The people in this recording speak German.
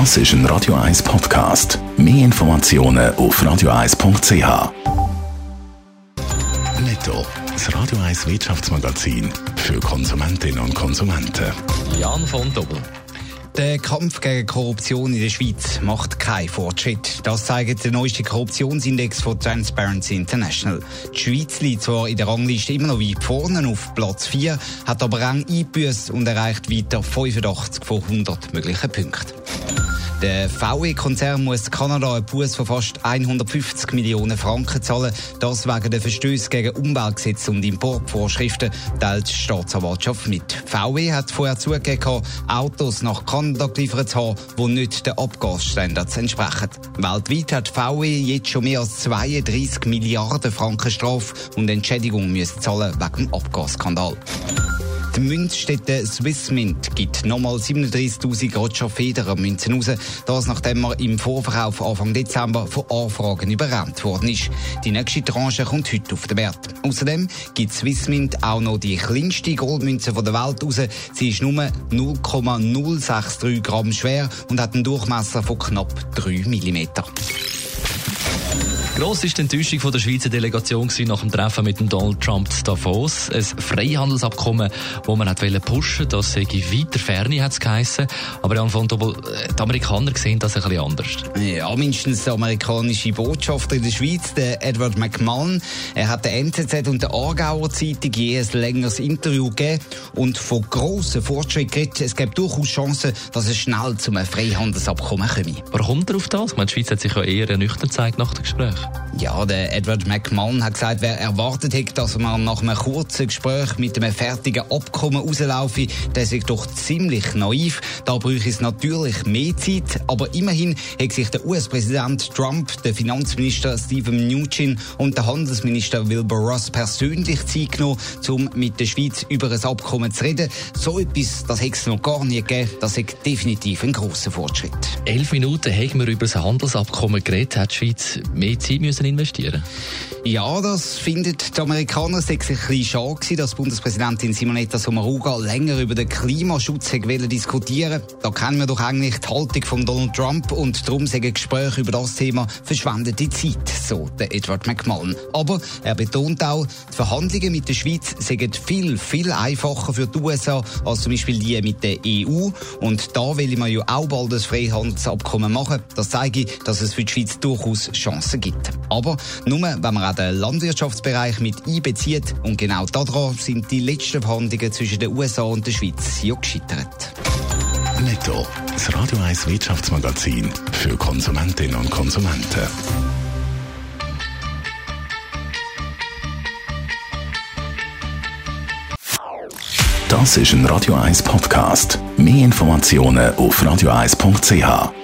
Das ist ein Radio 1 Podcast. Mehr Informationen auf radio1.ch. Netto, das Radio 1 Wirtschaftsmagazin für Konsumentinnen und Konsumenten. Jan von Dobbel. Der Kampf gegen Korruption in der Schweiz macht keinen Fortschritt. Das zeigt der neueste Korruptionsindex von Transparency International. Die Schweiz liegt zwar in der Rangliste immer noch weit vorne auf Platz 4, hat aber Rang eingebüßt und erreicht weiter 85 von 100 möglichen Punkten. Der VW-Konzern muss Kanada einen Buß von fast 150 Millionen Franken zahlen. Das wegen der Verstöße gegen Umweltgesetze und Importvorschriften, teilt die Staatsanwaltschaft mit. VW hat vorher zugegeben, Autos nach Kanada geliefert zu haben, die nicht den Abgasstandards entsprechen. Weltweit hat VW jetzt schon mehr als 32 Milliarden Franken Strafe und Entschädigung müssen zahlen wegen dem Abgasskandal. Die Münzstätte Swissmint gibt nochmal 37.000 Roger Federer Münzen raus. Das nachdem man im Vorverkauf Anfang Dezember von Anfragen überrannt worden ist. Die nächste Tranche kommt heute auf den Markt. Außerdem gibt Swissmint auch noch die kleinste Goldmünze der Welt raus. Sie ist nur 0,063 Gramm schwer und hat einen Durchmesser von knapp 3 Millimeter. Gross ist die Enttäuschung von der Schweizer Delegation nach dem Treffen mit dem Donald Trump in Davos. Ein Freihandelsabkommen, das man hat pushen das sei weiter Ferne, hat es geheissen. Aber Jan von Dobel, äh, die Amerikaner sehen das ein bisschen anders. Ja, mindestens der amerikanische Botschafter in der Schweiz, der Edward McMahon, er hat der NZZ und der Aargauer Zeitung je ein längeres Interview gegeben und von grossen Fortschritten geredet. Es gibt durchaus Chancen, dass es schnell zum Freihandelsabkommen komme. Warum kommt er auf das? Ich meine, die Schweiz hat sich ja eher nüchtern gezeigt nach dem Gespräch. Ja, der Edward McMahon hat gesagt, wer erwartet hätte, dass man nach einem kurzen Gespräch mit einem fertigen Abkommen rauslaufe, der sei doch ziemlich naiv. Da bräuchte es natürlich mehr Zeit, aber immerhin hat sich der US-Präsident Trump, der Finanzminister Steven Mnuchin und der Handelsminister Wilbur Ross persönlich Zeit genommen, um mit der Schweiz über ein Abkommen zu reden. So etwas, das hätte es noch gar nie gegeben. Das ist definitiv ein grosser Fortschritt. Elf Minuten haben wir über das Handelsabkommen geredet. Hat die Schweiz mehr Zeit müssen investieren Ja, das findet die Amerikaner sechs ein bisschen schade dass Bundespräsidentin Simonetta Sommaruga länger über den Klimaschutz diskutieren Da kennen wir doch eigentlich die Haltung von Donald Trump und darum sagen Gespräche über das Thema verschwendete Zeit, so der Edward McMullen. Aber er betont auch, die Verhandlungen mit der Schweiz sind viel, viel einfacher für die USA als zum Beispiel die mit der EU. Und da will man ja auch bald ein Freihandelsabkommen machen. Das zeige, dass es für die Schweiz durchaus Chancen gibt. Aber nur, wenn man auch den Landwirtschaftsbereich mit einbezieht. Und genau daran sind die letzten Verhandlungen zwischen den USA und der Schweiz ja gescheitert. Netto, das Radio 1 Wirtschaftsmagazin für Konsumentinnen und Konsumenten. Das ist ein Radio 1 Podcast. Mehr Informationen auf radio1.ch.